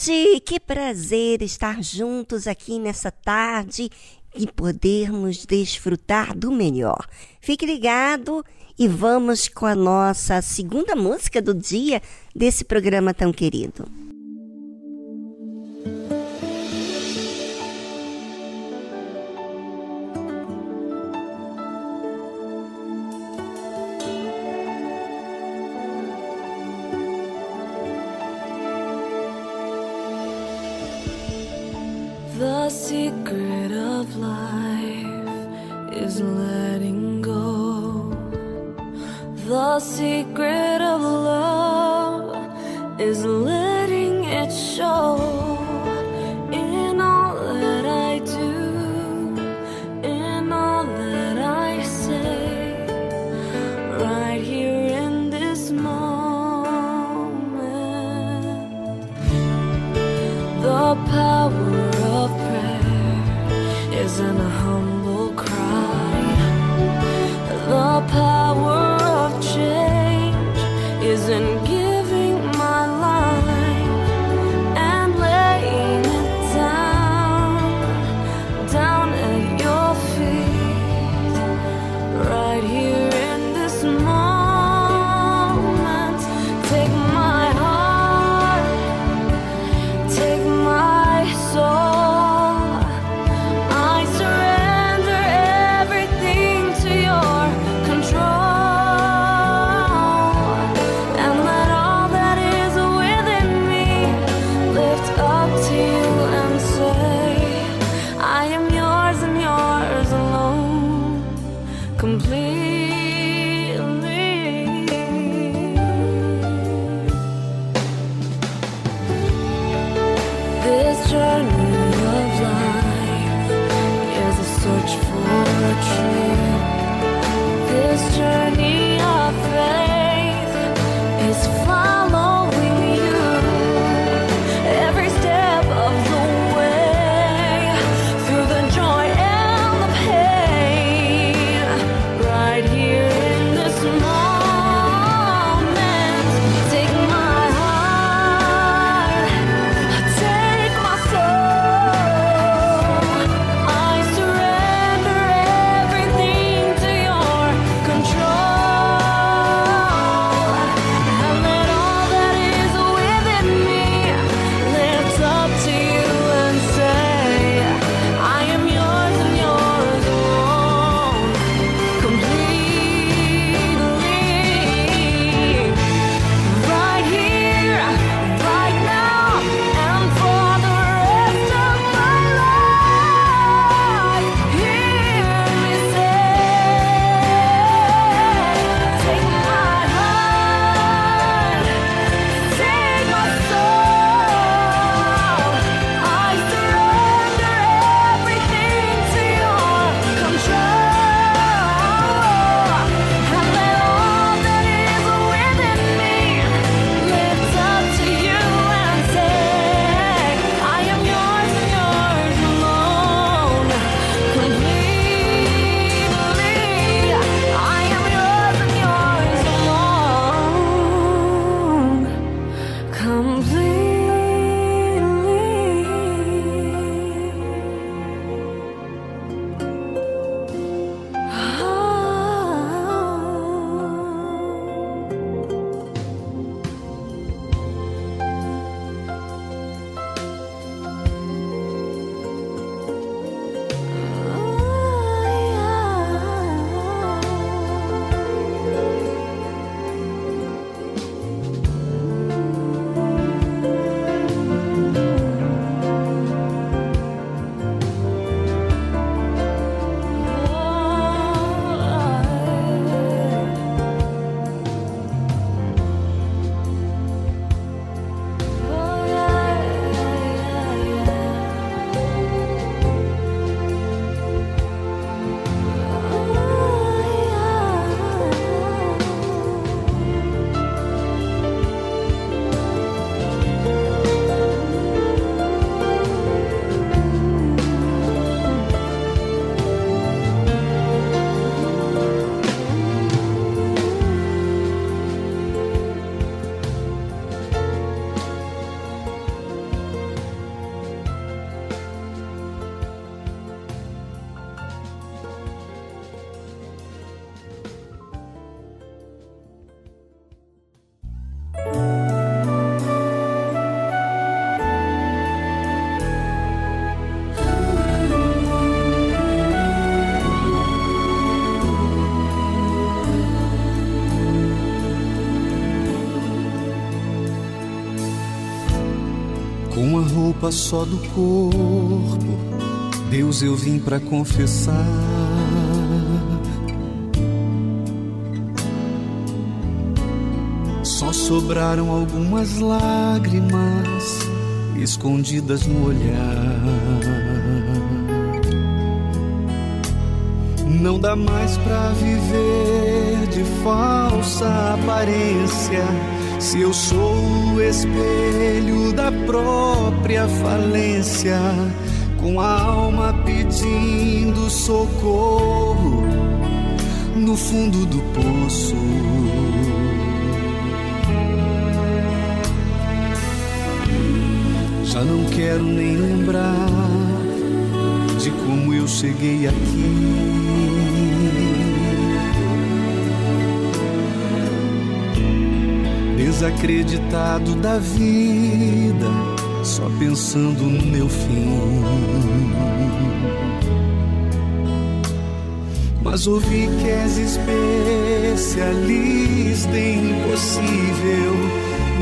Tarde! Que prazer estar juntos aqui nessa tarde e podermos desfrutar do melhor. Fique ligado e vamos com a nossa segunda música do dia desse programa tão querido. A roupa só do corpo, Deus eu vim pra confessar. Só sobraram algumas lágrimas escondidas no olhar. Não dá mais pra viver de falsa aparência. Se eu sou o espelho da própria falência, com a alma pedindo socorro no fundo do poço. Já não quero nem lembrar de como eu cheguei aqui. Desacreditado da vida, só pensando no meu fim. Mas ouvi que és especialista em impossível,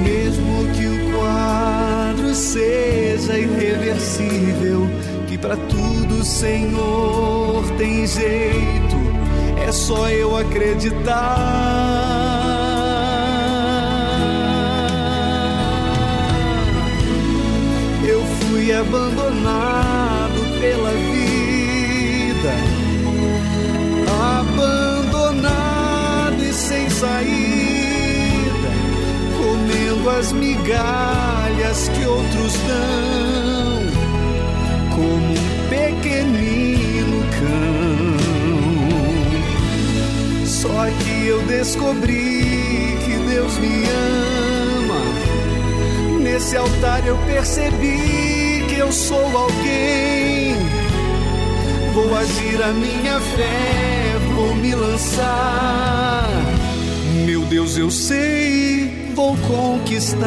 mesmo que o quadro seja irreversível, que pra tudo, Senhor, tem jeito, é só eu acreditar. Abandonado pela vida, abandonado e sem saída, comendo as migalhas que outros dão, como um pequenino cão. Só que eu descobri que Deus me ama. Nesse altar eu percebi eu sou alguém. Vou agir a minha fé, vou me lançar. Meu Deus, eu sei, vou conquistar.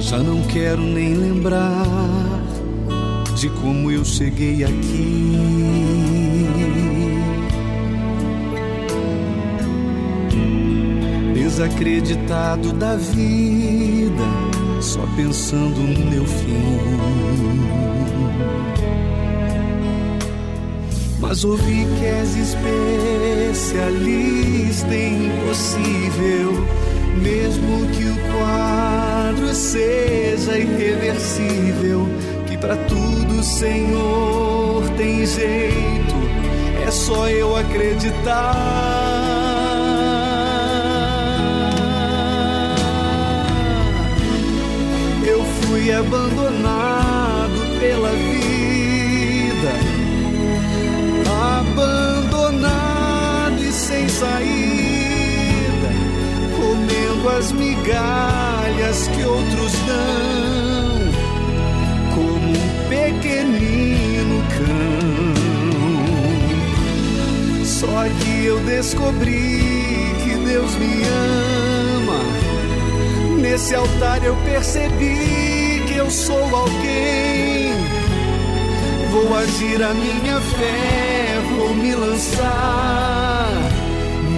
Já não quero nem lembrar de como eu cheguei aqui. Desacreditado da vida, só pensando no meu fim. Mas ouvi que és especialista em impossível, mesmo que o quadro seja irreversível, que para tudo, Senhor, tem jeito, é só eu acreditar. Fui abandonado pela vida abandonado e sem saída, comendo as migalhas que outros dão, como um pequenino cão. Só que eu descobri que Deus me ama. Nesse altar eu percebi eu sou alguém. Vou agir a minha fé, vou me lançar.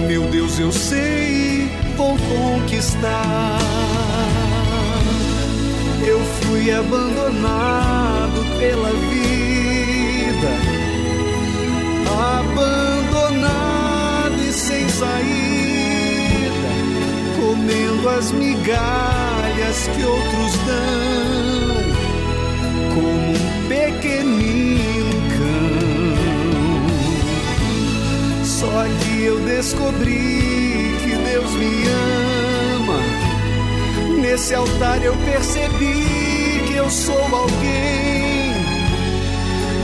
Meu Deus, eu sei, vou conquistar. Eu fui abandonado pela vida, abandonado e sem saída, comendo as migalhas que outros dão como um pequenino cão. Só que eu descobri que Deus me ama. Nesse altar eu percebi que eu sou alguém.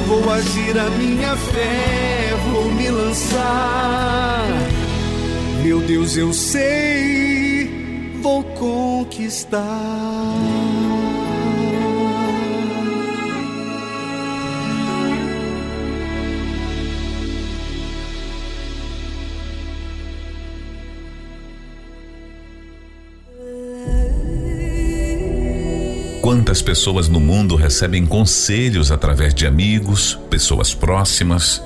Vou agir a minha fé, vou me lançar. Meu Deus, eu sei, vou conquistar. Quantas pessoas no mundo recebem conselhos através de amigos, pessoas próximas,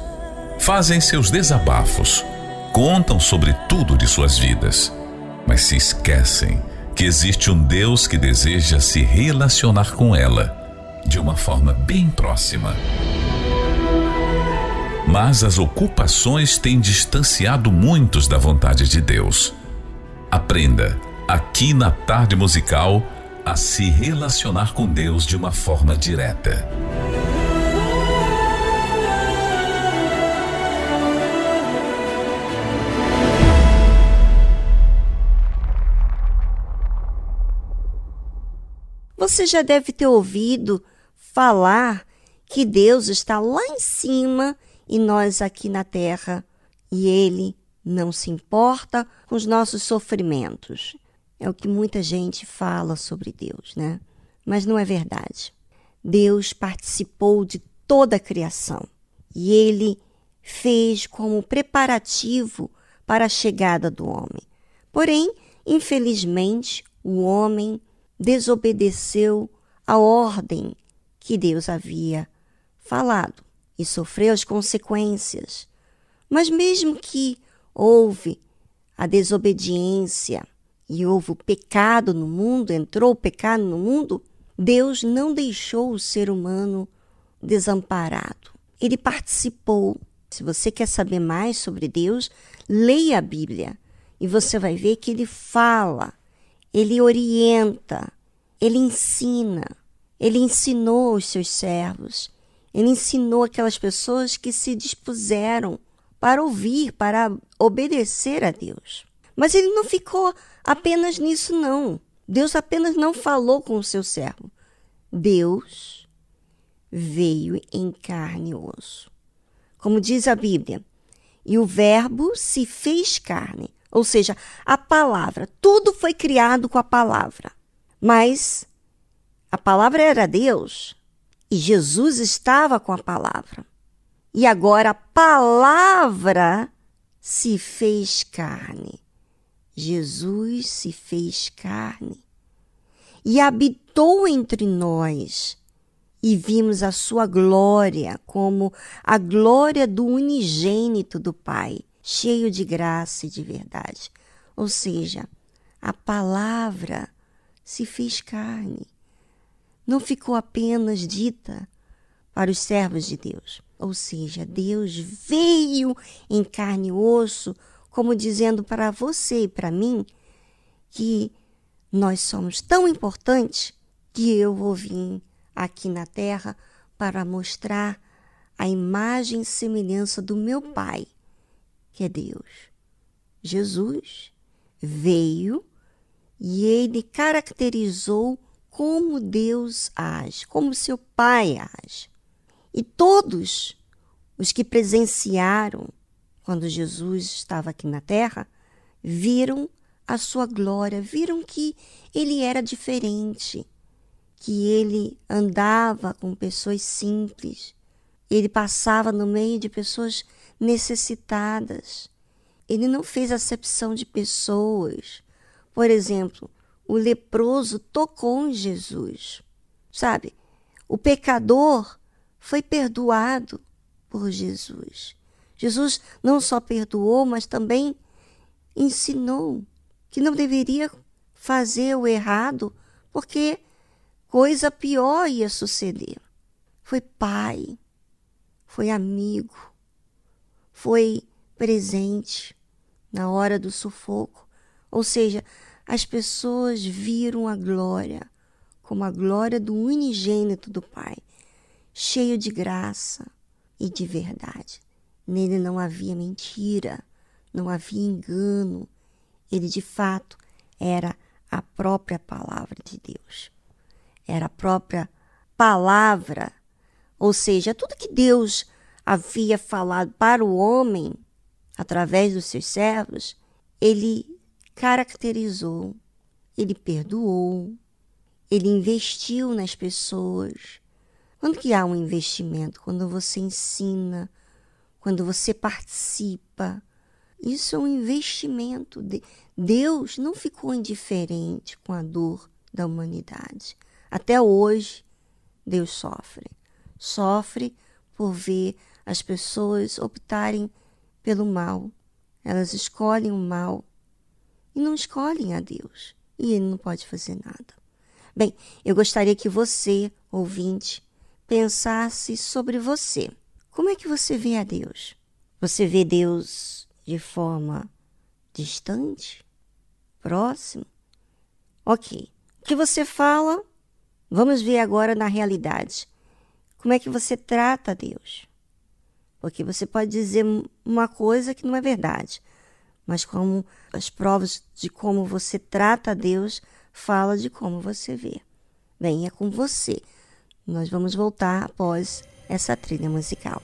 fazem seus desabafos, contam sobre tudo de suas vidas, mas se esquecem que existe um Deus que deseja se relacionar com ela de uma forma bem próxima. Mas as ocupações têm distanciado muitos da vontade de Deus. Aprenda, aqui na Tarde Musical, a se relacionar com Deus de uma forma direta. Você já deve ter ouvido falar que Deus está lá em cima e nós aqui na terra, e Ele não se importa com os nossos sofrimentos. É o que muita gente fala sobre Deus, né? Mas não é verdade. Deus participou de toda a criação e Ele fez como preparativo para a chegada do homem. Porém, infelizmente, o homem desobedeceu a ordem que Deus havia falado e sofreu as consequências. Mas mesmo que houve a desobediência e houve o pecado no mundo, entrou o pecado no mundo, Deus não deixou o ser humano desamparado. Ele participou Se você quer saber mais sobre Deus, leia a Bíblia e você vai ver que ele fala, ele orienta, ele ensina. Ele ensinou os seus servos, ele ensinou aquelas pessoas que se dispuseram para ouvir, para obedecer a Deus. Mas ele não ficou apenas nisso, não. Deus apenas não falou com o seu servo. Deus veio em carne e osso. Como diz a Bíblia, e o Verbo se fez carne, ou seja, a palavra. Tudo foi criado com a palavra. Mas a palavra era Deus e Jesus estava com a palavra. E agora a palavra se fez carne. Jesus se fez carne e habitou entre nós. E vimos a sua glória como a glória do unigênito do Pai, cheio de graça e de verdade. Ou seja, a palavra se fez carne. Não ficou apenas dita para os servos de Deus. Ou seja, Deus veio em carne e osso, como dizendo para você e para mim que nós somos tão importantes que eu vou vir aqui na terra para mostrar a imagem e semelhança do meu Pai, que é Deus. Jesus veio e ele caracterizou como Deus age, como seu Pai age. E todos os que presenciaram quando Jesus estava aqui na terra viram a sua glória, viram que ele era diferente, que ele andava com pessoas simples, ele passava no meio de pessoas necessitadas. Ele não fez acepção de pessoas. Por exemplo, o leproso tocou em Jesus. Sabe? O pecador foi perdoado por Jesus. Jesus não só perdoou, mas também ensinou que não deveria fazer o errado, porque coisa pior ia suceder. Foi pai, foi amigo, foi presente na hora do sufoco. Ou seja, as pessoas viram a glória como a glória do unigênito do Pai, cheio de graça e de verdade. Nele não havia mentira, não havia engano. Ele de fato era a própria palavra de Deus. Era a própria palavra, ou seja, tudo que Deus havia falado para o homem através dos seus servos, ele caracterizou, ele perdoou, ele investiu nas pessoas. Quando que há um investimento? Quando você ensina, quando você participa. Isso é um investimento. Deus não ficou indiferente com a dor da humanidade. Até hoje, Deus sofre. Sofre por ver as pessoas optarem pelo mal. Elas escolhem o mal e não escolhem a Deus. E ele não pode fazer nada. Bem, eu gostaria que você, ouvinte, pensasse sobre você. Como é que você vê a Deus? Você vê Deus de forma distante? Próximo? Ok. O que você fala? Vamos ver agora na realidade. Como é que você trata Deus? Porque você pode dizer uma coisa que não é verdade mas como as provas de como você trata a Deus fala de como você vê. Bem, é com você. Nós vamos voltar após essa trilha musical.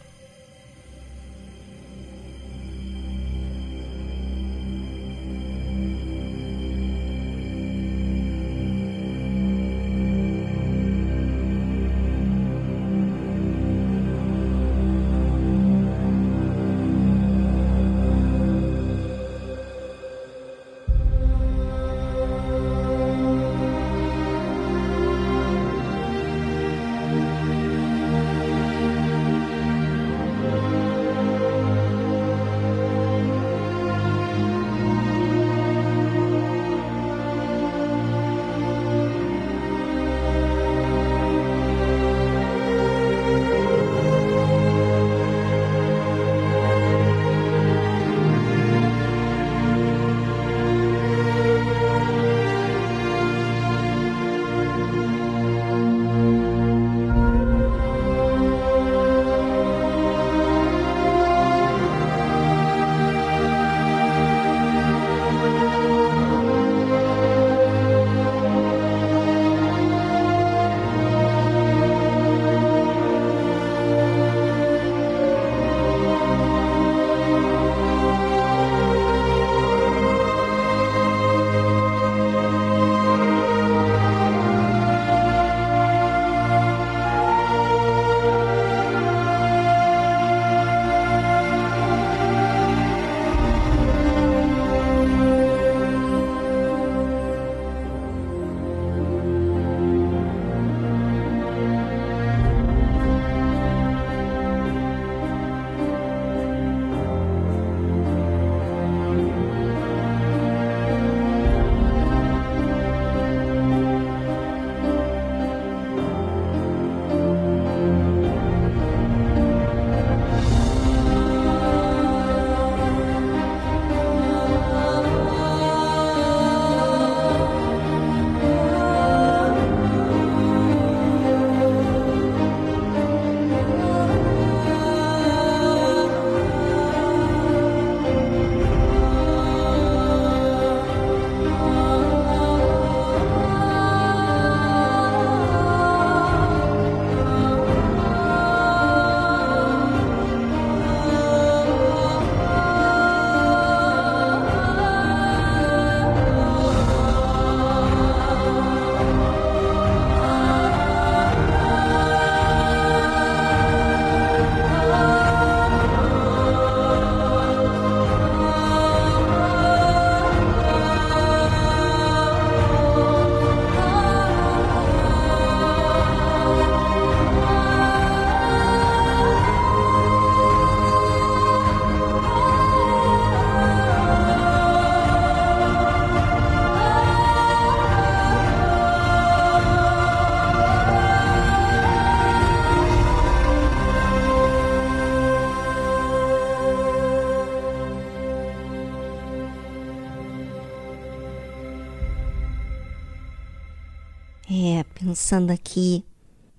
Pensando aqui,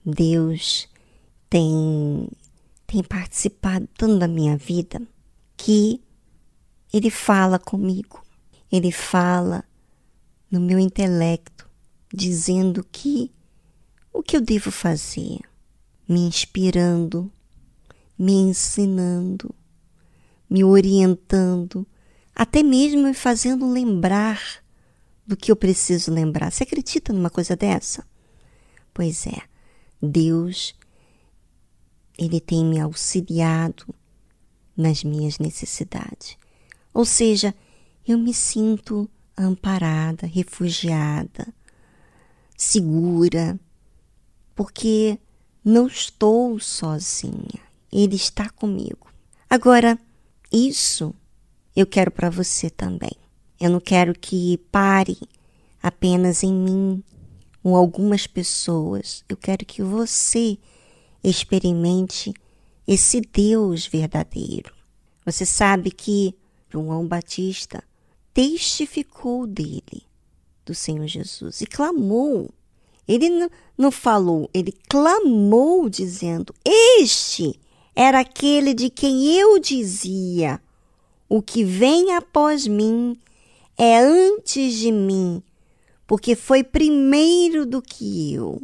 Deus tem, tem participado tanto da minha vida que Ele fala comigo, Ele fala no meu intelecto, dizendo que o que eu devo fazer, me inspirando, me ensinando, me orientando, até mesmo me fazendo lembrar do que eu preciso lembrar. Você acredita numa coisa dessa? Pois é, Deus, Ele tem me auxiliado nas minhas necessidades. Ou seja, eu me sinto amparada, refugiada, segura, porque não estou sozinha. Ele está comigo. Agora, isso eu quero para você também. Eu não quero que pare apenas em mim ou algumas pessoas. Eu quero que você experimente esse Deus verdadeiro. Você sabe que João Batista testificou dele, do Senhor Jesus, e clamou. Ele não, não falou, ele clamou, dizendo: Este era aquele de quem eu dizia: O que vem após mim é antes de mim, porque foi primeiro do que eu.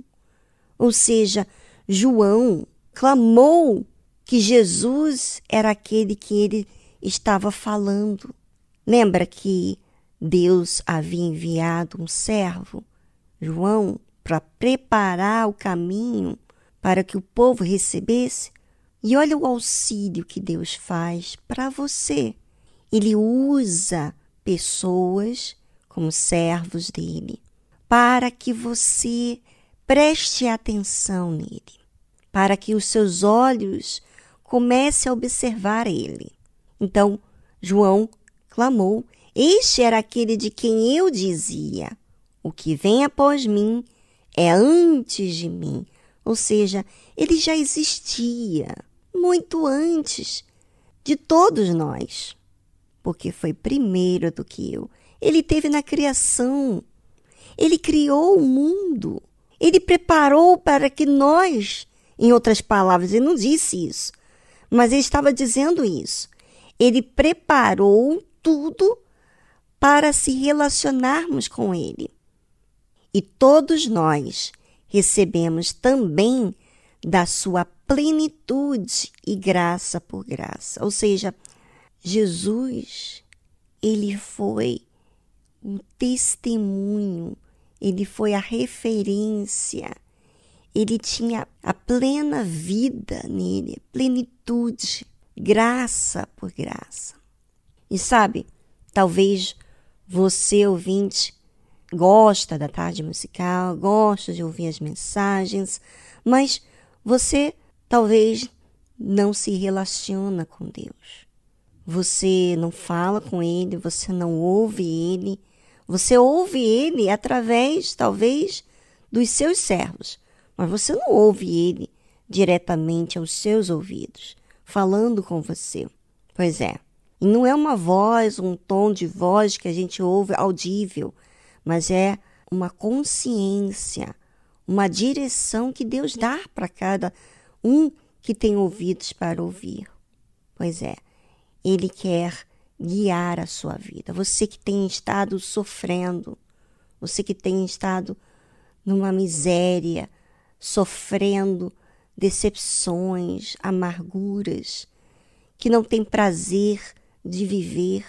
Ou seja, João clamou que Jesus era aquele que ele estava falando. Lembra que Deus havia enviado um servo, João, para preparar o caminho para que o povo recebesse? E olha o auxílio que Deus faz para você. Ele usa pessoas como servos dele para que você preste atenção nele, para que os seus olhos comecem a observar ele. Então, João clamou: Este era aquele de quem eu dizia: O que vem após mim é antes de mim. Ou seja, ele já existia muito antes de todos nós, porque foi primeiro do que eu. Ele teve na criação. Ele criou o mundo. Ele preparou para que nós, em outras palavras, ele não disse isso, mas ele estava dizendo isso. Ele preparou tudo para se relacionarmos com ele. E todos nós recebemos também da sua plenitude e graça por graça. Ou seja, Jesus, ele foi um testemunho, ele foi a referência, ele tinha a plena vida nele, plenitude, graça por graça. E sabe, talvez você, ouvinte, gosta da tarde musical, gosta de ouvir as mensagens, mas você talvez não se relaciona com Deus. Você não fala com Ele, você não ouve Ele, você ouve Ele através, talvez, dos seus servos, mas você não ouve Ele diretamente aos seus ouvidos, falando com você. Pois é, e não é uma voz, um tom de voz que a gente ouve audível, mas é uma consciência, uma direção que Deus dá para cada um que tem ouvidos para ouvir. Pois é, Ele quer guiar a sua vida. Você que tem estado sofrendo, você que tem estado numa miséria, sofrendo decepções, amarguras, que não tem prazer de viver.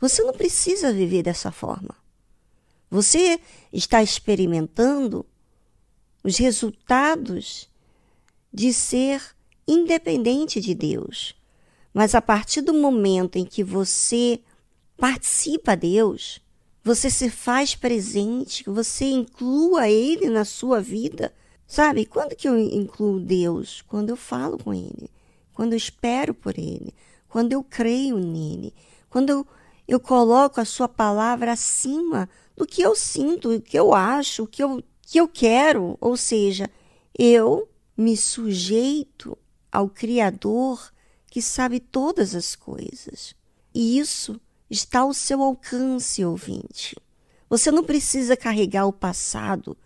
Você não precisa viver dessa forma. Você está experimentando os resultados de ser independente de Deus. Mas a partir do momento em que você participa a Deus, você se faz presente, você inclua Ele na sua vida. Sabe, quando que eu incluo Deus? Quando eu falo com Ele, quando eu espero por Ele, quando eu creio nele, quando eu, eu coloco a Sua palavra acima do que eu sinto, o que eu acho, o que eu, que eu quero. Ou seja, eu me sujeito ao Criador que sabe todas as coisas. E isso está ao seu alcance, ouvinte. Você não precisa carregar o passado.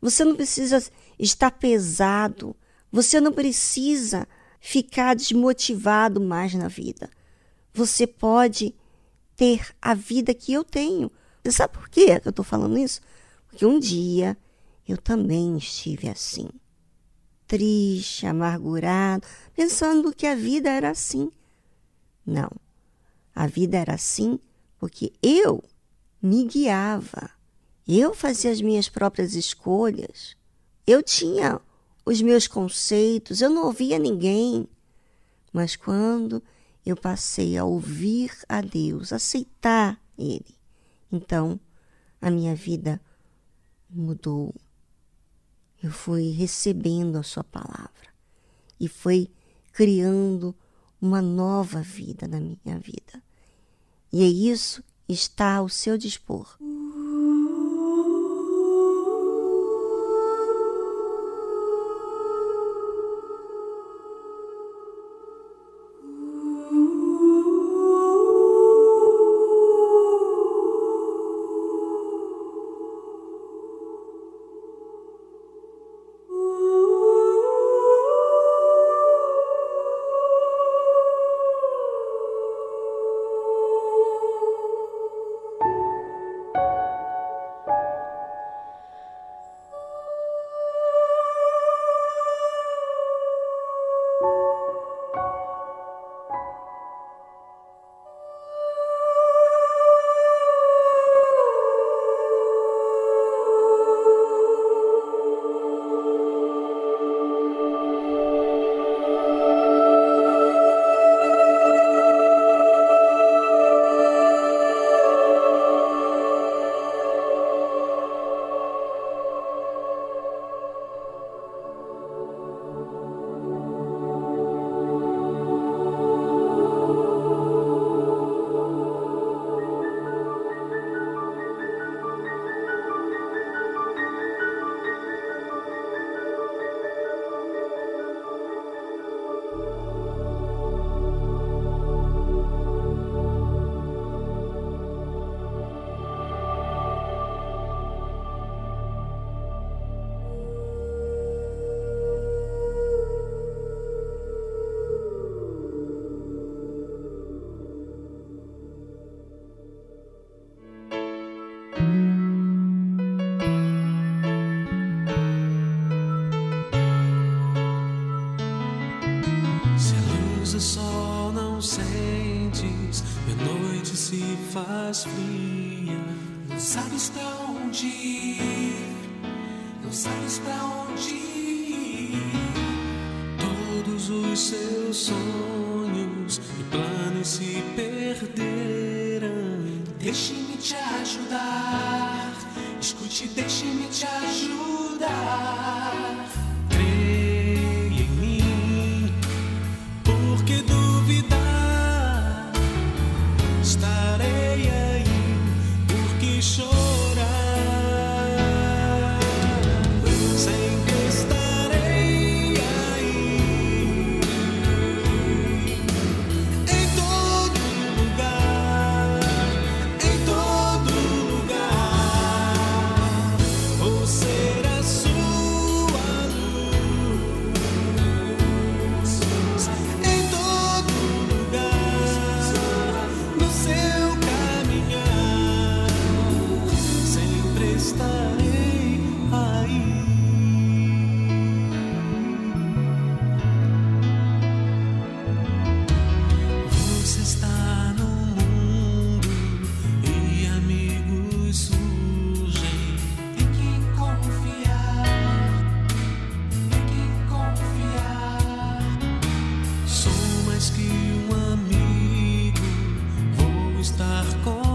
Você não precisa estar pesado. Você não precisa ficar desmotivado mais na vida. Você pode ter a vida que eu tenho. Você sabe por quê que eu estou falando isso? Porque um dia eu também estive assim. Triste, amargurado, pensando que a vida era assim. Não. A vida era assim porque eu me guiava. Eu fazia as minhas próprias escolhas. Eu tinha os meus conceitos, eu não ouvia ninguém. Mas quando eu passei a ouvir a Deus, aceitar Ele, então a minha vida mudou. Eu fui recebendo a Sua palavra e foi criando uma nova vida na minha vida. E é isso está ao seu dispor. estás con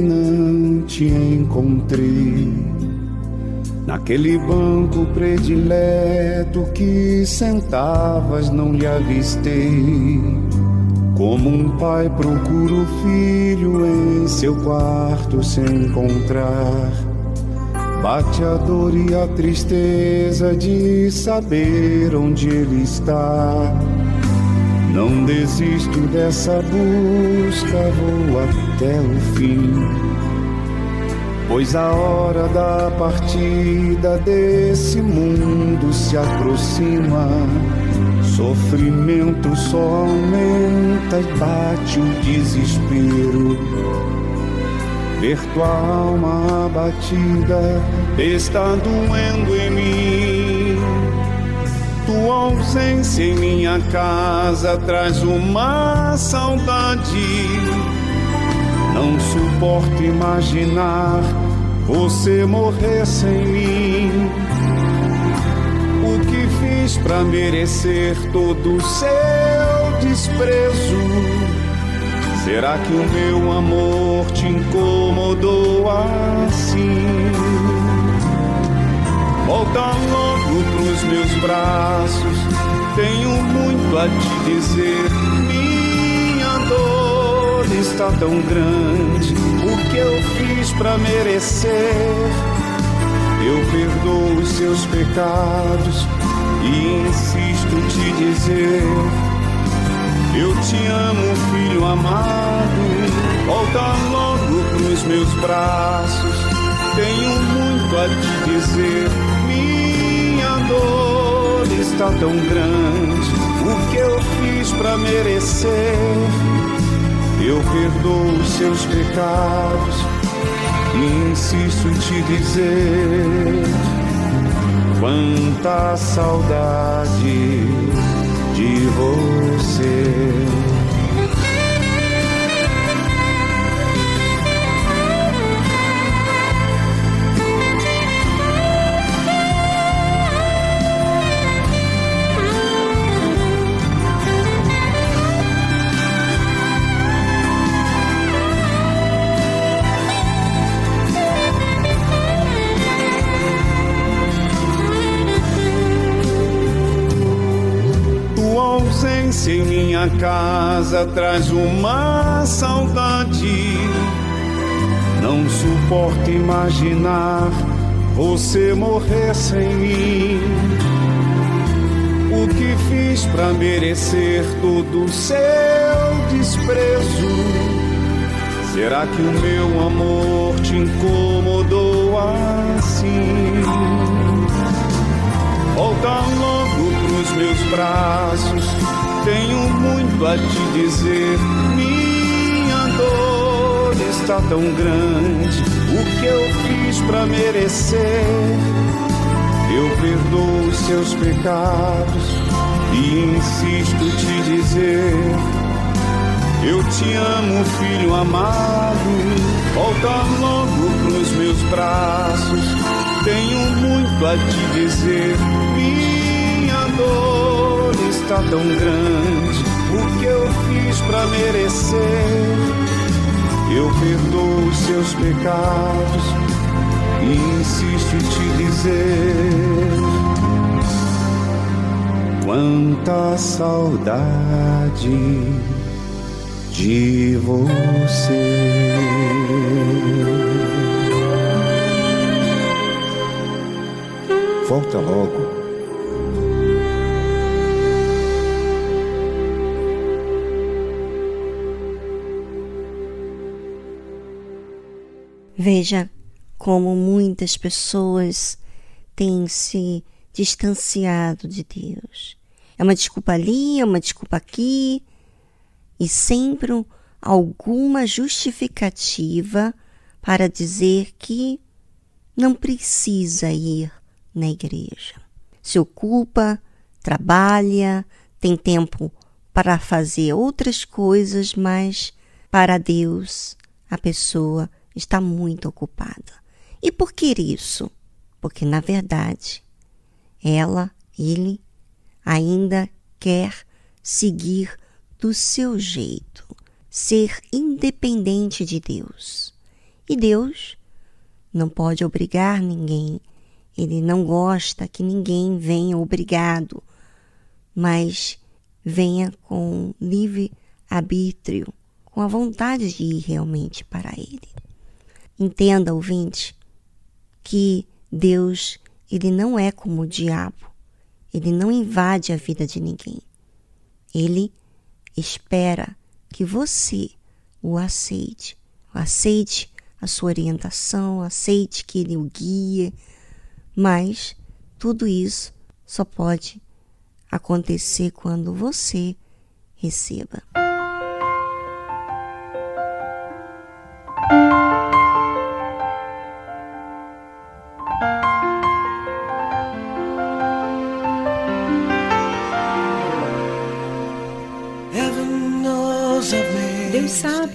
não te encontrei. Naquele banco predileto que sentavas, não lhe avistei. Como um pai procura o filho em seu quarto se encontrar. Bate a dor e a tristeza de saber onde ele está. Não desisto dessa busca, vou até o fim. Pois a hora da partida desse mundo se aproxima. Sofrimento só aumenta e bate o desespero. Ver tua alma abatida está doendo em mim. Tua ausência em minha casa traz uma saudade. Não suporto imaginar você morrer sem mim. O que fiz pra merecer todo o seu desprezo? Será que o meu amor te incomodou assim? Volta logo pros meus braços, tenho muito a te dizer. Está tão grande, o que eu fiz pra merecer? Eu perdoo os seus pecados e insisto te dizer. Eu te amo, filho amado. Volta logo pros meus braços. Tenho muito a te dizer. Minha dor está tão grande. O que eu fiz pra merecer? Eu perdoo os seus pecados e insisto em te dizer. Quanta saudade de você. Casa traz uma saudade. Não suporto imaginar você morrer sem mim. O que fiz pra merecer todo o seu desprezo? Será que o meu amor te incomodou assim? Volta logo pros meus braços. Tenho muito a te dizer. Minha dor está tão grande. O que eu fiz pra merecer? Eu perdoo os seus pecados e insisto te dizer. Eu te amo, filho amado. Volta logo pros meus braços. Tenho muito a te dizer. Minha dor está tão grande. O que eu fiz pra merecer? Eu perdoo os seus pecados e insisto em te dizer. Quanta saudade de você. Volta logo. Veja como muitas pessoas têm se distanciado de Deus. É uma desculpa ali, é uma desculpa aqui, e sempre alguma justificativa para dizer que não precisa ir na igreja. Se ocupa, trabalha, tem tempo para fazer outras coisas, mas para Deus a pessoa está muito ocupada. E por que isso? Porque na verdade ela, ele ainda quer seguir do seu jeito, ser independente de Deus. E Deus não pode obrigar ninguém. Ele não gosta que ninguém venha obrigado, mas venha com livre arbítrio, com a vontade de ir realmente para Ele. Entenda, ouvinte, que Deus, ele não é como o diabo. Ele não invade a vida de ninguém. Ele espera que você o aceite, aceite a sua orientação, aceite que ele o guie, mas tudo isso só pode acontecer quando você receba.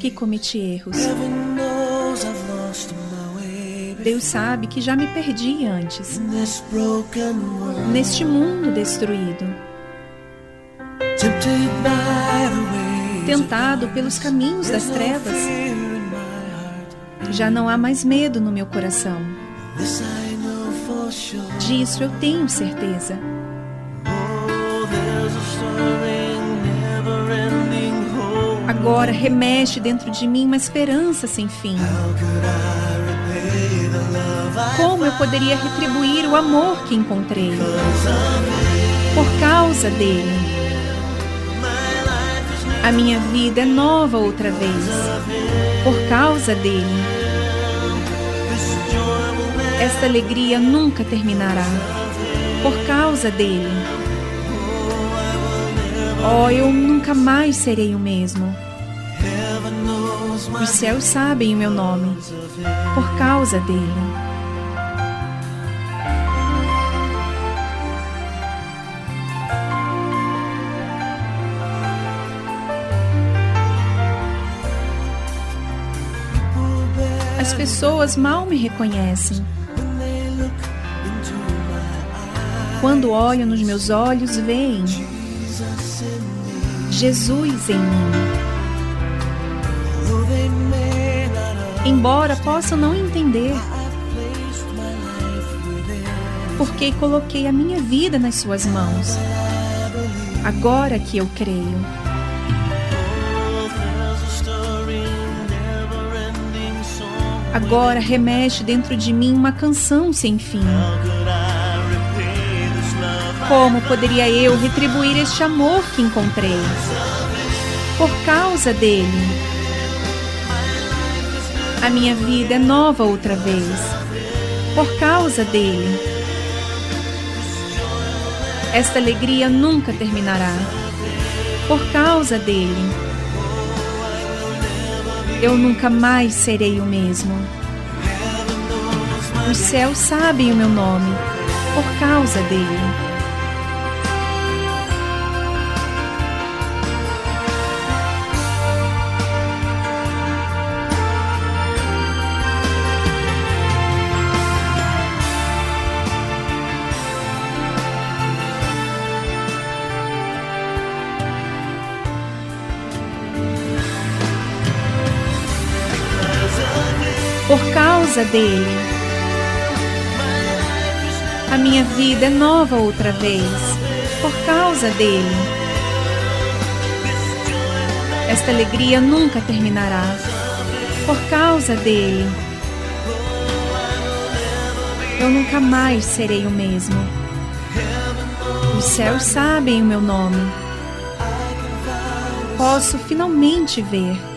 Que cometi erros. Deus sabe que já me perdi antes, neste mundo destruído, tentado pelos caminhos das trevas. Já não há mais medo no meu coração. Disso eu tenho certeza. Agora remexe dentro de mim uma esperança sem fim. Como eu poderia retribuir o amor que encontrei? Por causa dele. A minha vida é nova outra vez. Por causa dele. Esta alegria nunca terminará. Por causa dele. Oh, eu nunca mais serei o mesmo. Os céus sabem o meu nome. Por causa dele. As pessoas mal me reconhecem. Quando olham nos meus olhos, veem Jesus em mim. Embora possam não entender, porque coloquei a minha vida nas suas mãos. Agora que eu creio. Agora remexe dentro de mim uma canção sem fim. Como poderia eu retribuir este amor que encontrei? Por causa dele. A minha vida é nova outra vez. Por causa dele. Esta alegria nunca terminará. Por causa dele. Eu nunca mais serei o mesmo. Os céus sabem o meu nome. Por causa dele. Causa dele. A minha vida é nova outra vez. Por causa dele. Esta alegria nunca terminará. Por causa dele. Eu nunca mais serei o mesmo. Os céus sabem o meu nome. Posso finalmente ver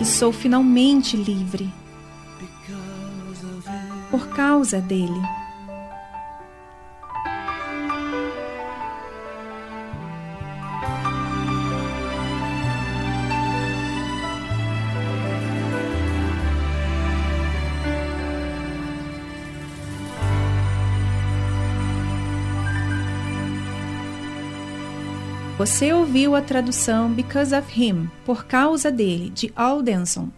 que sou finalmente livre por causa dele. Você ouviu a tradução Because of Him, por causa dele, de Aldenson.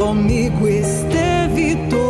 Comigo esteve todo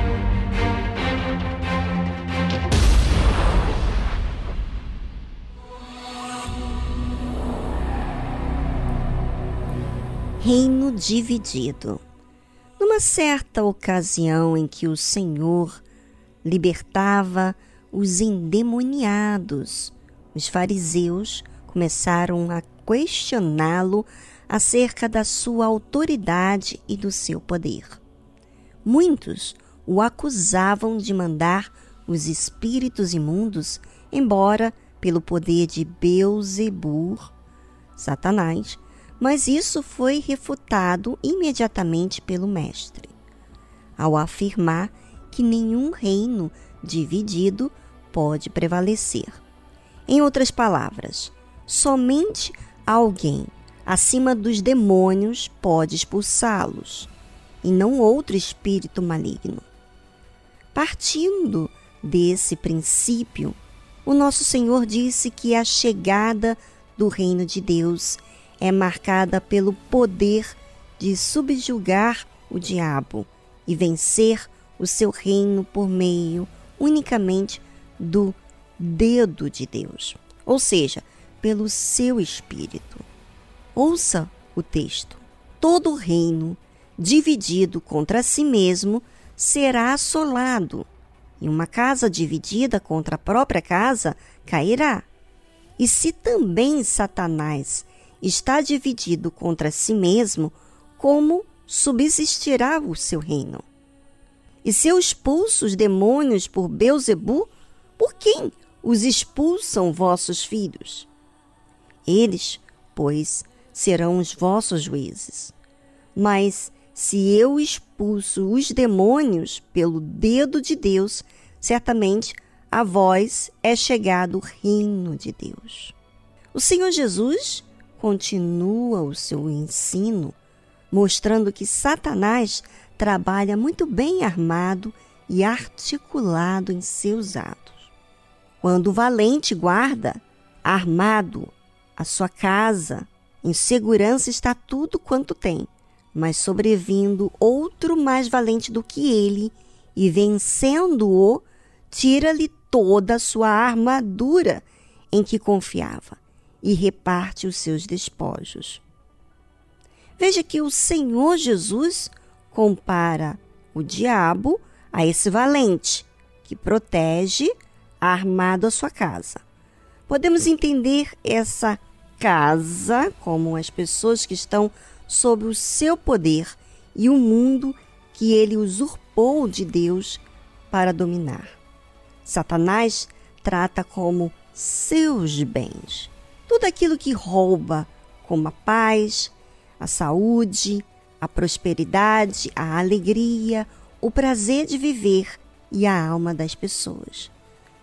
Reino dividido. Numa certa ocasião em que o Senhor libertava os endemoniados, os fariseus começaram a questioná-lo acerca da sua autoridade e do seu poder. Muitos o acusavam de mandar os espíritos imundos embora pelo poder de Beelzebub, Satanás, mas isso foi refutado imediatamente pelo mestre, ao afirmar que nenhum reino dividido pode prevalecer. Em outras palavras, somente alguém acima dos demônios pode expulsá-los, e não outro espírito maligno. Partindo desse princípio, o nosso Senhor disse que a chegada do reino de Deus é marcada pelo poder de subjugar o diabo e vencer o seu reino por meio unicamente do dedo de Deus, ou seja, pelo seu espírito. Ouça o texto. Todo reino dividido contra si mesmo será assolado, e uma casa dividida contra a própria casa cairá. E se também Satanás está dividido contra si mesmo, como subsistirá o seu reino? E se eu expulso os demônios por Beuzebu, por quem os expulsam vossos filhos? Eles, pois, serão os vossos juízes. Mas se eu expulso os demônios pelo dedo de Deus, certamente a vós é chegado o reino de Deus. O Senhor Jesus continua o seu ensino, mostrando que Satanás trabalha muito bem armado e articulado em seus atos. Quando o valente guarda, armado, a sua casa, em segurança está tudo quanto tem, mas sobrevindo outro mais valente do que ele, e vencendo-o, tira-lhe toda a sua armadura em que confiava e reparte os seus despojos. Veja que o Senhor Jesus compara o diabo a esse valente que protege armado a sua casa. Podemos entender essa casa como as pessoas que estão sob o seu poder e o mundo que ele usurpou de Deus para dominar. Satanás trata como seus bens tudo aquilo que rouba, como a paz, a saúde, a prosperidade, a alegria, o prazer de viver e a alma das pessoas.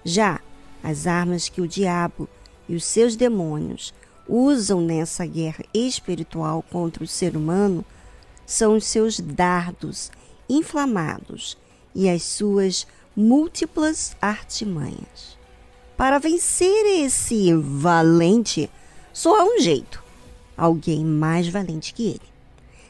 Já as armas que o diabo e os seus demônios usam nessa guerra espiritual contra o ser humano são os seus dardos inflamados e as suas múltiplas artimanhas. Para vencer esse valente, só há um jeito: alguém mais valente que ele.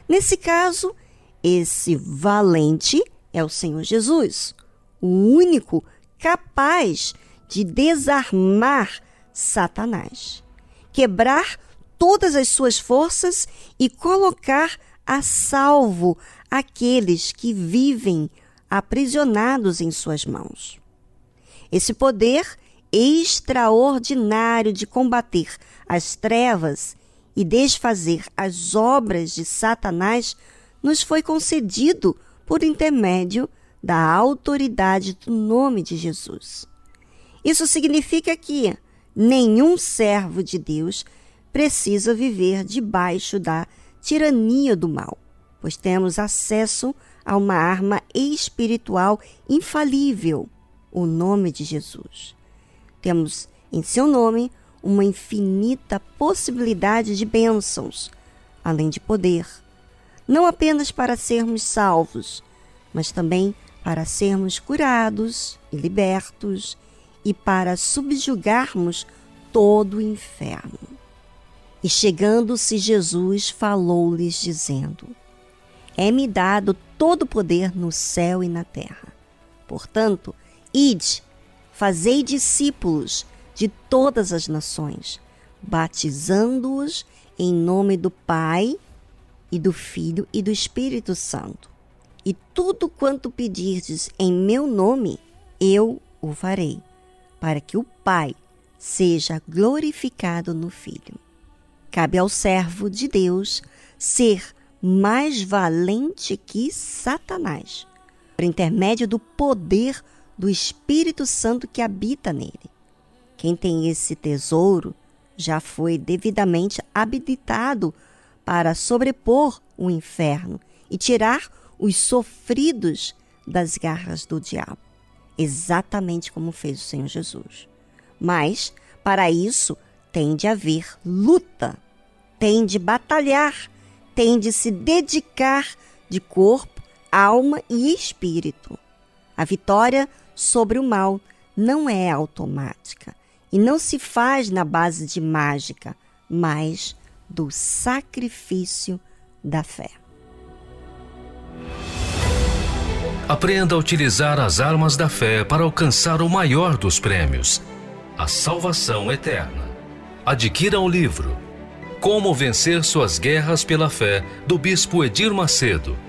Nesse caso, esse valente é o Senhor Jesus, o único capaz de desarmar Satanás, quebrar todas as suas forças e colocar a salvo aqueles que vivem aprisionados em suas mãos. Esse poder extraordinário de combater as trevas e desfazer as obras de Satanás nos foi concedido por intermédio da autoridade do nome de Jesus. Isso significa que nenhum servo de Deus precisa viver debaixo da tirania do mal, pois temos acesso a uma arma espiritual infalível, o nome de Jesus. Temos em seu nome uma infinita possibilidade de bênçãos, além de poder, não apenas para sermos salvos, mas também para sermos curados e libertos e para subjugarmos todo o inferno. E chegando-se Jesus, falou-lhes, dizendo: É-me dado todo o poder no céu e na terra. Portanto, ide, fazei discípulos de todas as nações, batizando-os em nome do Pai e do Filho e do Espírito Santo. E tudo quanto pedirdes em meu nome, eu o farei, para que o Pai seja glorificado no Filho. Cabe ao servo de Deus ser mais valente que Satanás, por intermédio do poder do Espírito Santo que habita nele. Quem tem esse tesouro já foi devidamente habilitado para sobrepor o inferno e tirar os sofridos das garras do diabo, exatamente como fez o Senhor Jesus. Mas, para isso, tem de haver luta, tem de batalhar, tem de se dedicar de corpo, alma e espírito. A vitória sobre o mal não é automática e não se faz na base de mágica, mas do sacrifício da fé. Aprenda a utilizar as armas da fé para alcançar o maior dos prêmios, a salvação eterna. Adquira o livro Como Vencer Suas Guerras pela Fé, do Bispo Edir Macedo.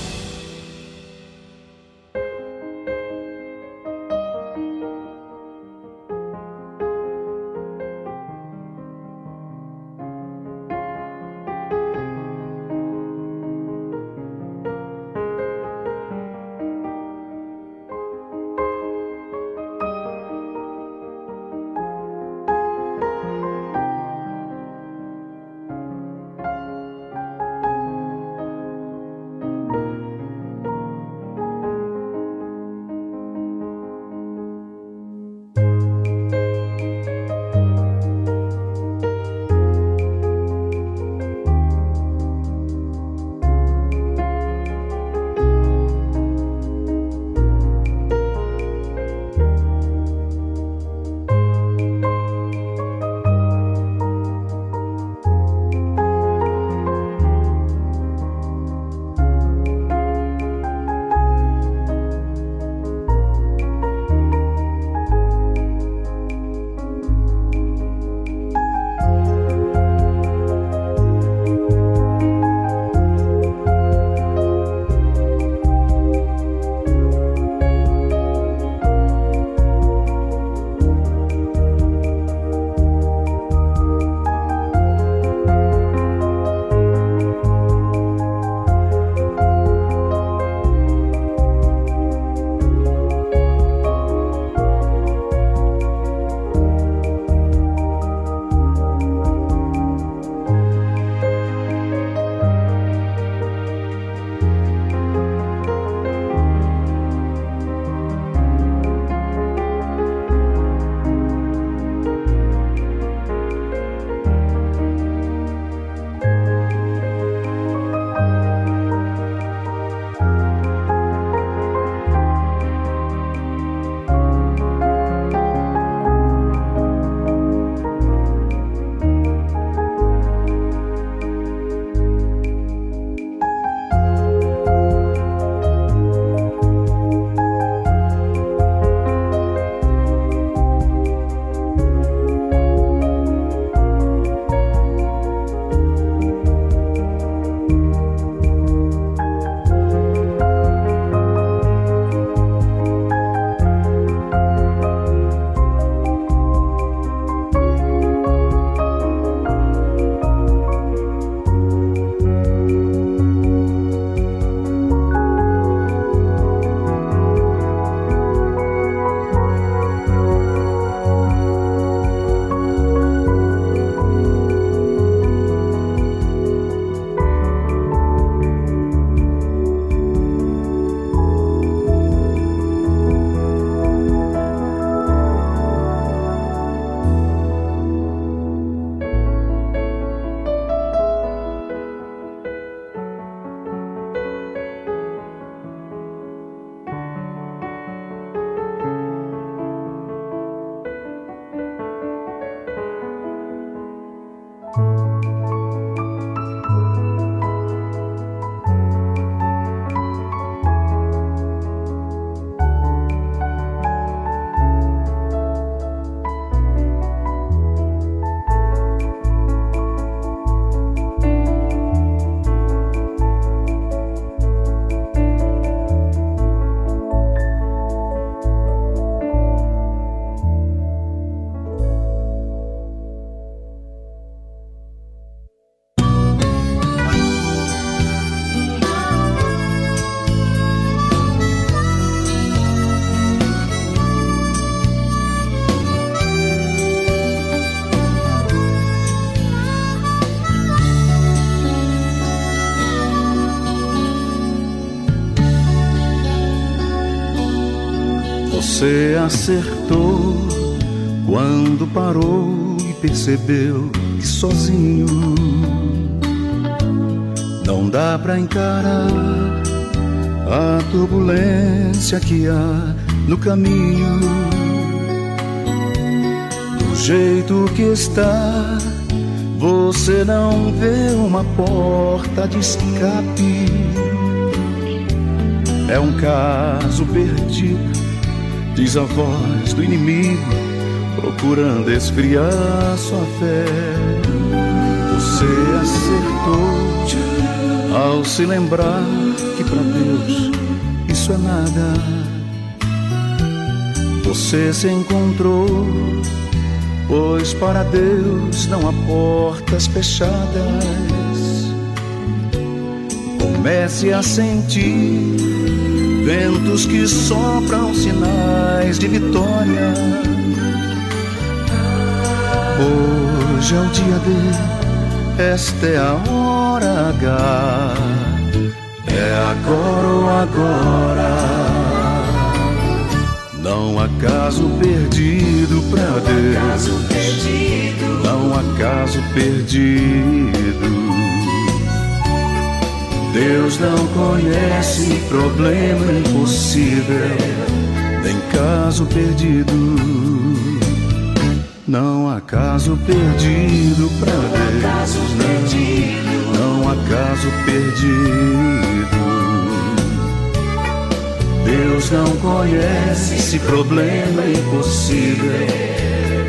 Você acertou quando parou e percebeu que sozinho não dá pra encarar a turbulência que há no caminho. Do jeito que está, você não vê uma porta de escape. É um caso perdido diz a voz do inimigo, procurando esfriar sua fé. Você acertou ao se lembrar que para Deus isso é nada. Você se encontrou, pois para Deus não há portas fechadas. Comece a sentir ventos que sopram sinais de vitória. Hoje é o dia D, esta é a hora H, é agora ou agora. Não há caso perdido pra Deus, não há caso perdido. Deus não conhece problema impossível, nem caso perdido. Não há caso perdido pra Deus, não, não há caso perdido. Deus não conhece problema impossível,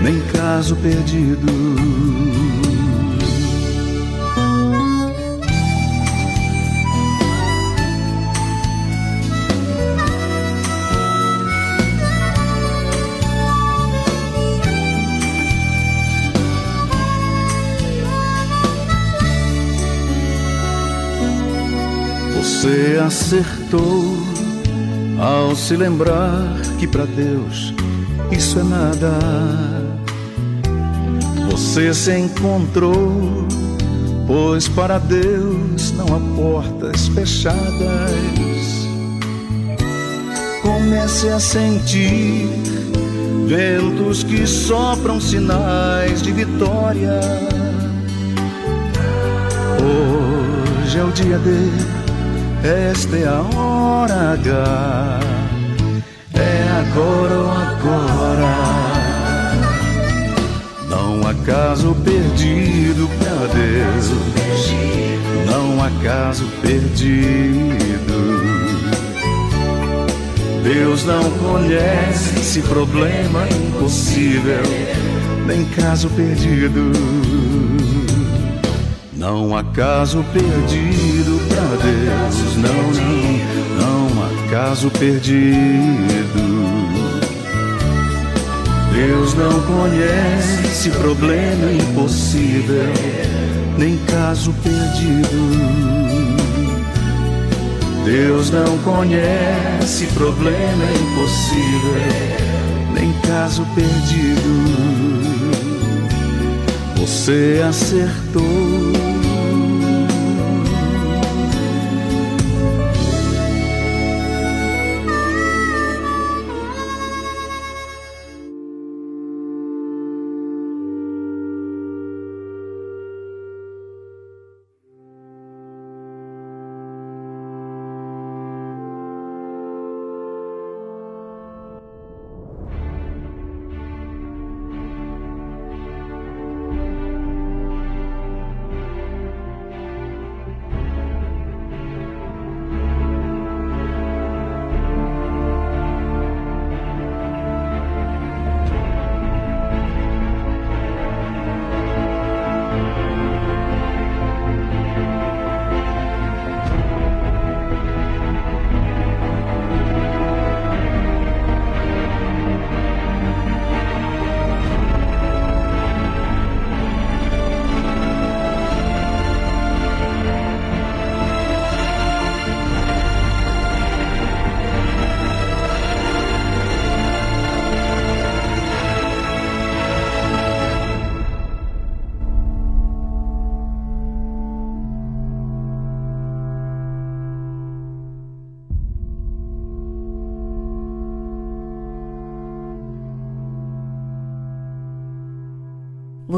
nem caso perdido. Você acertou ao se lembrar que para Deus isso é nada. Você se encontrou, pois para Deus não há portas fechadas. Comece a sentir ventos que sopram sinais de vitória. Hoje é o dia dele esta é a hora H, é agora ou agora. Não há caso perdido pra Deus, não há caso perdido. Deus não conhece problema impossível, nem caso perdido. Não há caso perdido pra Deus, não, não, não há caso perdido. Deus não conhece problema impossível, nem caso perdido. Deus não conhece problema impossível, nem caso perdido. Você acertou.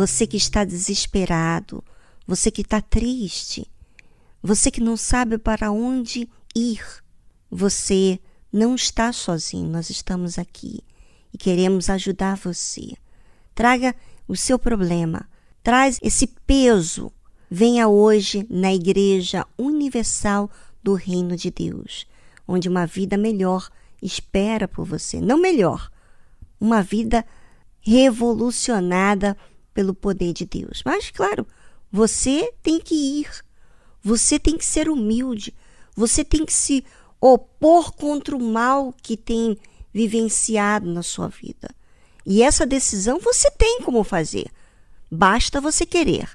Você que está desesperado, você que está triste, você que não sabe para onde ir, você não está sozinho, nós estamos aqui e queremos ajudar você. Traga o seu problema, traz esse peso. Venha hoje na Igreja Universal do Reino de Deus, onde uma vida melhor espera por você. Não melhor, uma vida revolucionada pelo poder de Deus. Mas, claro, você tem que ir, você tem que ser humilde, você tem que se opor contra o mal que tem vivenciado na sua vida. E essa decisão você tem como fazer. Basta você querer.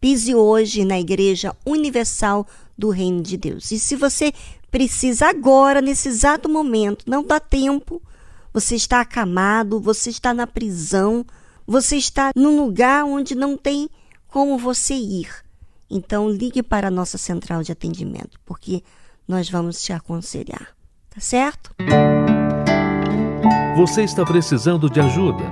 Pise hoje na Igreja Universal do Reino de Deus. E se você precisa agora, nesse exato momento, não dá tempo, você está acamado, você está na prisão, você está num lugar onde não tem como você ir. Então ligue para a nossa central de atendimento, porque nós vamos te aconselhar. Tá certo? Você está precisando de ajuda?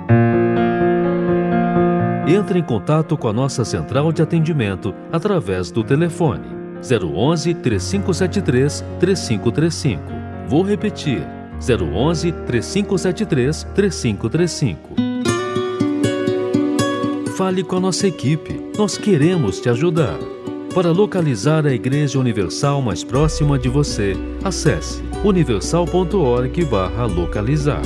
Entre em contato com a nossa central de atendimento através do telefone 011 3573 3535. Vou repetir: 011 3573 3535. Fale com a nossa equipe, nós queremos te ajudar. Para localizar a Igreja Universal mais próxima de você, acesse universal.org/localizar.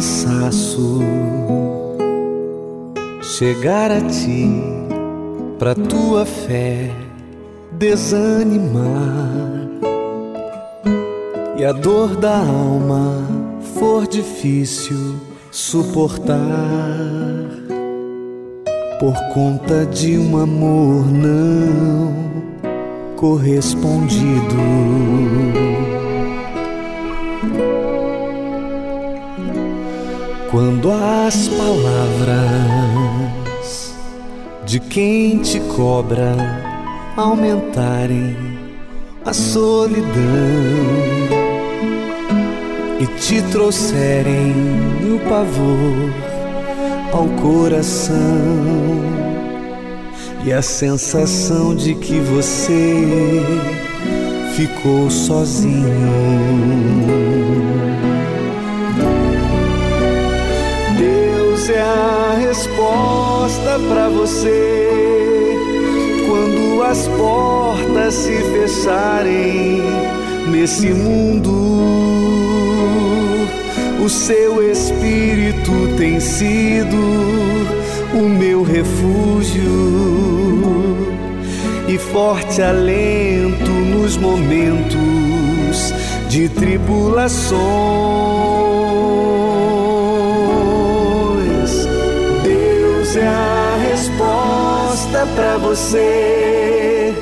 cansaço. Chegar a ti, pra tua fé desanimar. E a dor da alma for difícil suportar. Por conta de um amor não correspondido. Quando as palavras de quem te cobra aumentarem a solidão e te trouxerem o pavor ao coração e a sensação de que você ficou sozinho. Resposta para você quando as portas se fecharem nesse mundo. O seu espírito tem sido o meu refúgio e forte alento nos momentos de tribulações. É a resposta para você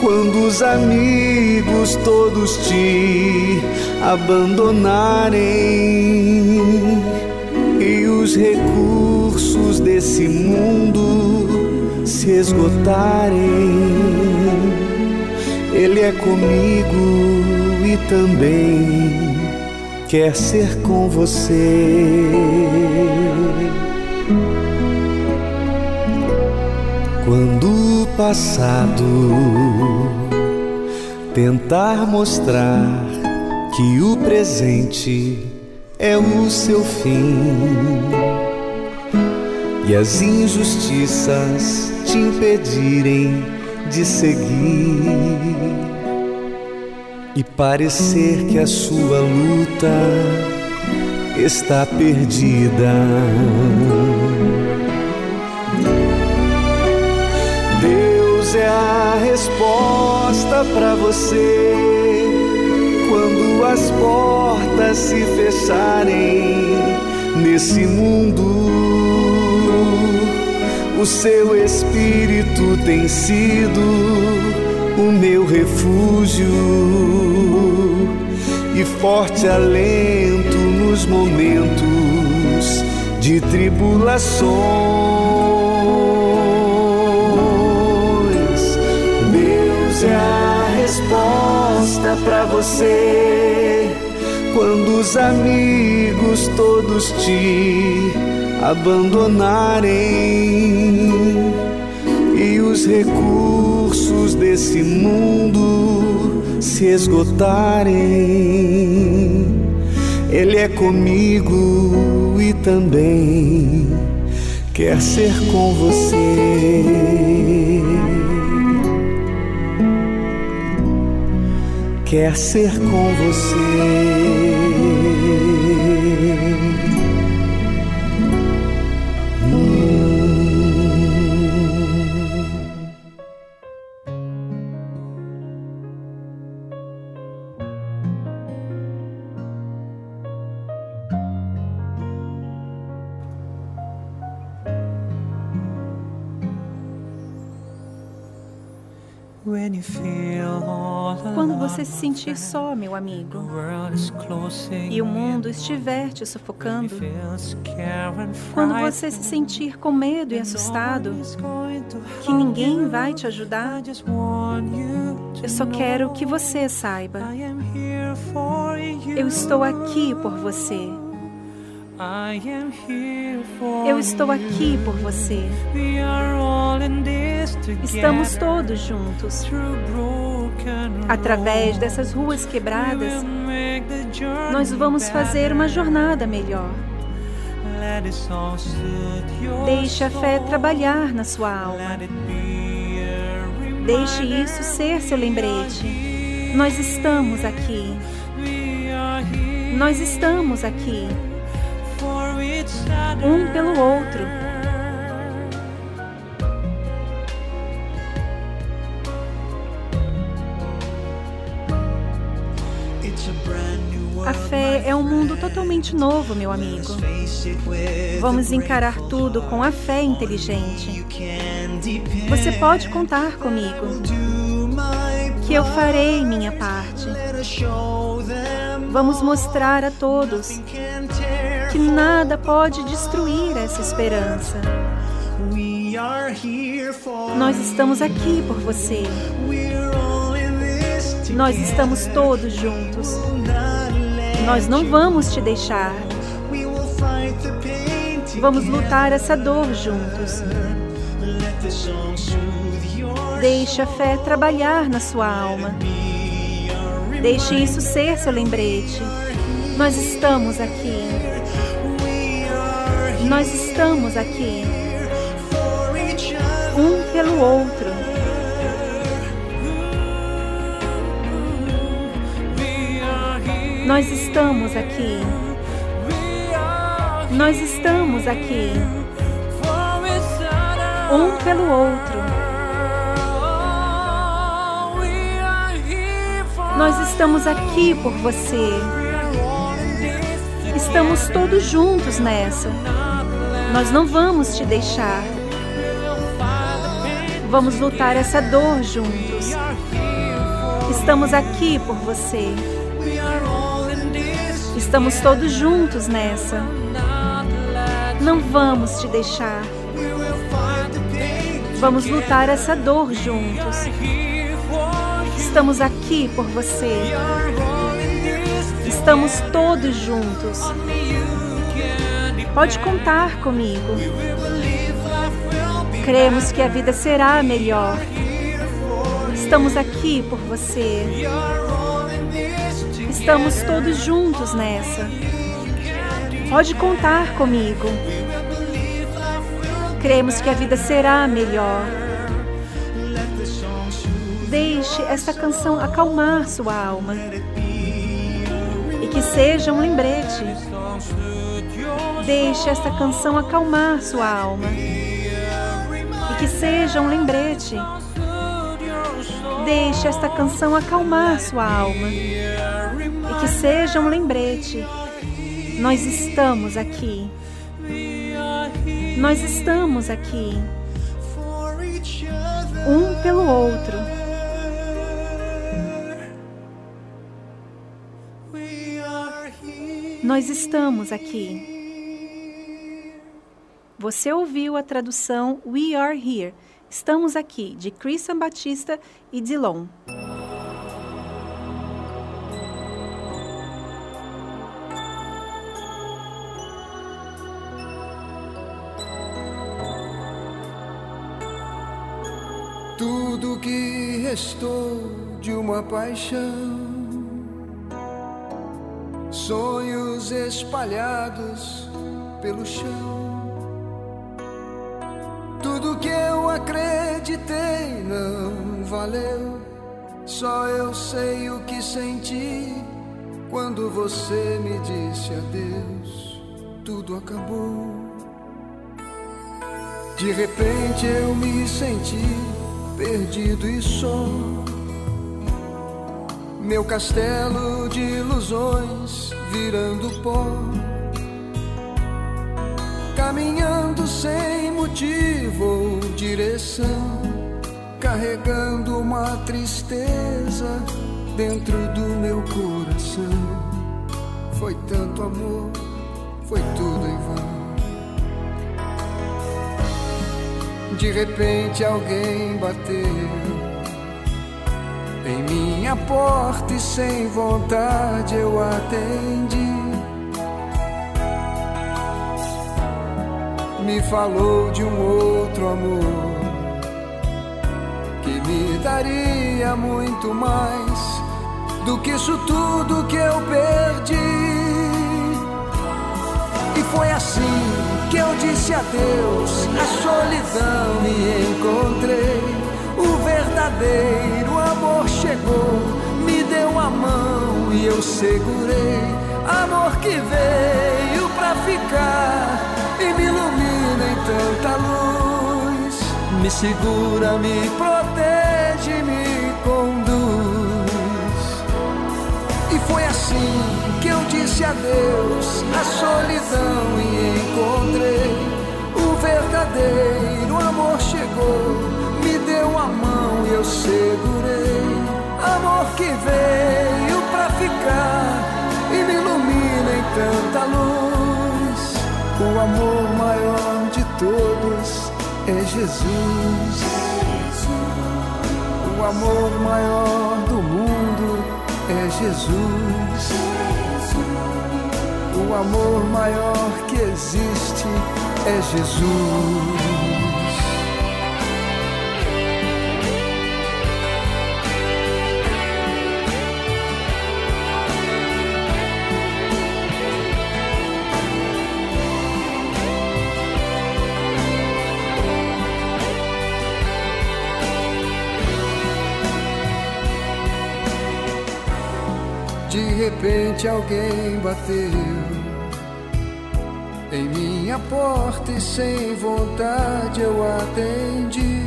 quando os amigos todos te abandonarem e os recursos desse mundo se esgotarem. Ele é comigo e também quer ser com você. Quando o passado tentar mostrar que o presente é o seu fim e as injustiças te impedirem de seguir e parecer que a sua luta está perdida. É a resposta para você quando as portas se fecharem nesse mundo, o seu espírito tem sido o meu refúgio e forte alento nos momentos de tribulações. Resposta para você quando os amigos todos te abandonarem e os recursos desse mundo se esgotarem. Ele é comigo e também quer ser com você. Quer ser com você. Sentir só, meu amigo, e o mundo estiver te sufocando, quando você se sentir com medo e assustado, que ninguém vai te ajudar, eu só quero que você saiba. Eu estou aqui por você. Eu estou aqui por você. Estamos todos juntos. Através dessas ruas quebradas, nós vamos fazer uma jornada melhor. Deixe a fé trabalhar na sua alma. Deixe isso ser seu lembrete. Nós estamos aqui. Nós estamos aqui, um pelo outro. É um mundo totalmente novo, meu amigo. Vamos encarar tudo com a fé inteligente. Você pode contar comigo, que eu farei minha parte. Vamos mostrar a todos que nada pode destruir essa esperança. Nós estamos aqui por você. Nós estamos todos juntos. Nós não vamos te deixar. Vamos lutar essa dor juntos. Deixe a fé trabalhar na sua alma. Deixe isso ser seu lembrete. Nós estamos aqui. Nós estamos aqui, um pelo outro. Nós estamos aqui. Nós estamos aqui, um pelo outro. Nós estamos aqui por você. Estamos todos juntos nessa. Nós não vamos te deixar. Vamos lutar essa dor juntos. Estamos aqui por você. Estamos todos juntos nessa. Não vamos te deixar. Vamos lutar essa dor juntos. Estamos aqui por você. Estamos todos juntos. Pode contar comigo. Cremos que a vida será melhor. Estamos aqui por você. Estamos todos juntos nessa. Pode contar comigo. Cremos que a vida será melhor. Deixe esta canção acalmar sua alma. E que seja um lembrete. Deixe esta canção acalmar sua alma. E que seja um lembrete. Deixe esta canção acalmar sua alma. Que seja um lembrete. Nós estamos aqui. Nós estamos aqui. Um pelo outro. Nós estamos aqui. Você ouviu a tradução We Are Here. Estamos aqui, de Christian Batista e Dilon. Tudo que restou de uma paixão, sonhos espalhados pelo chão. Tudo que eu acreditei não valeu. Só eu sei o que senti quando você me disse adeus. Tudo acabou. De repente eu me senti perdido e só. Meu castelo de ilusões virando pó. Caminhando sem motivo ou direção, carregando uma tristeza dentro do meu coração. Foi tanto amor, foi tudo em vão. De repente alguém bateu em minha porta e sem vontade eu atendi. Me falou de um outro amor que me daria muito mais do que isso tudo que eu perdi. E foi assim que eu disse adeus à solidão e encontrei o verdadeiro amor chegou, me deu a mão e eu segurei. Amor que veio pra ficar e me ilumina em tanta luz. Me segura, me protege, me conduz. E foi assim que eu disse adeus à solidão e encontrei o verdadeiro amor chegou, me deu a mão e eu segurei. Amor que veio pra ficar e me ilumina em tanta luz. O amor maior de todos é Jesus. O amor maior do mundo é Jesus. O amor maior que existe é Jesus. De repente alguém bateu em minha porta e sem vontade eu atendi.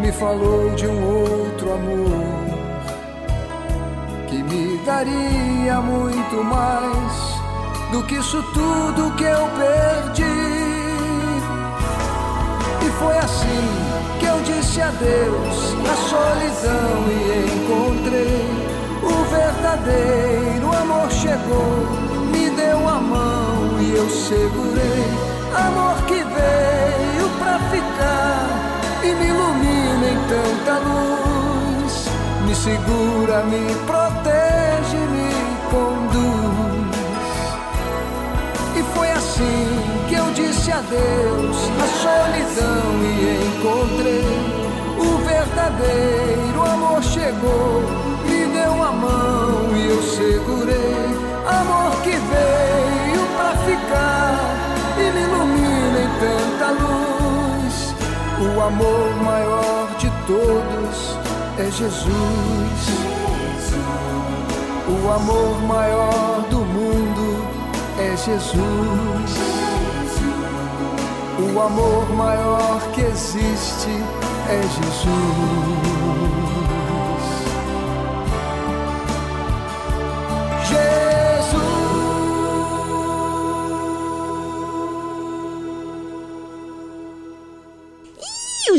Me falou de um outro amor que me daria muito mais do que isso tudo que eu perdi. E foi assim que eu disse adeus à solidão e encontrei o verdadeiro amor chegou, me deu a mão e eu segurei. Amor que veio pra ficar e me ilumina em tanta luz. Me segura, me protege, me conduz. E foi assim que eu disse adeus à solidão e encontrei o verdadeiro amor chegou, mão e eu segurei. Amor que veio pra ficar e me ilumina em tanta luz. O amor maior de todos é Jesus. O amor maior do mundo é Jesus. O amor maior que existe é Jesus.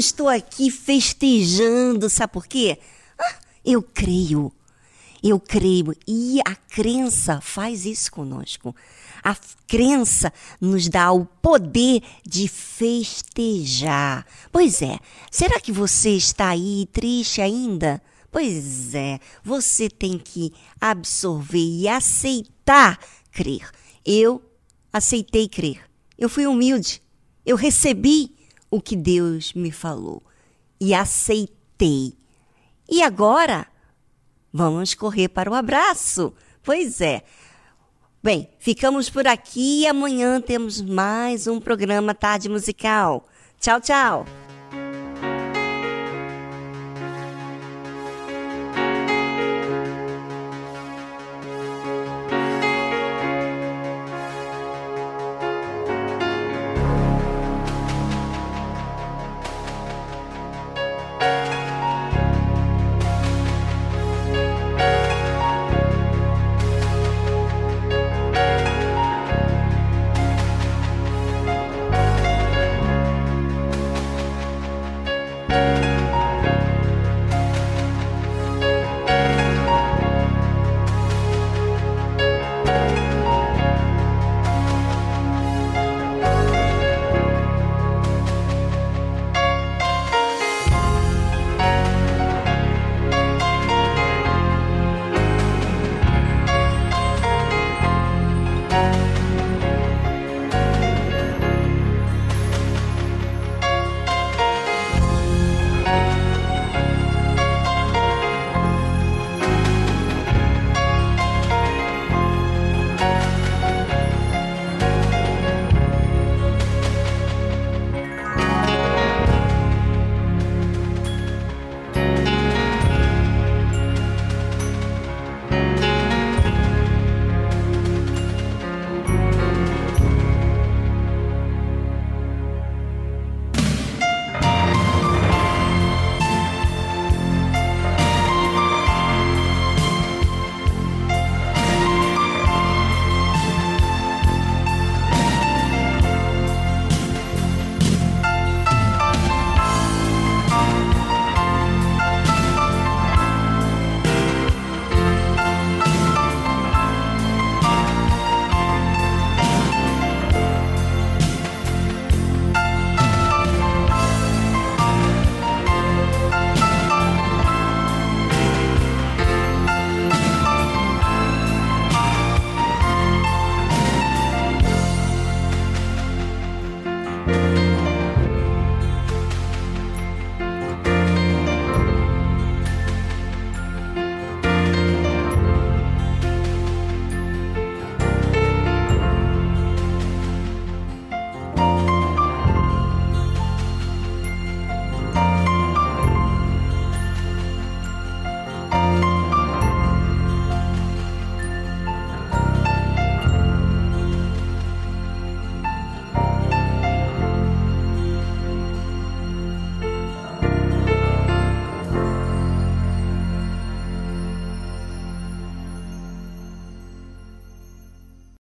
Estou aqui festejando, sabe por quê? Ah, eu creio. Eu creio. E a crença faz isso conosco. A crença nos dá o poder de festejar. Pois é, será que você está aí triste ainda? Pois é, você tem que absorver e aceitar crer. Eu aceitei crer. Eu fui humilde. Eu recebi o que Deus me falou e aceitei. E agora, vamos correr para o abraço. Pois é. Bem, ficamos por aqui e amanhã temos mais um programa Tarde Musical. Tchau, tchau.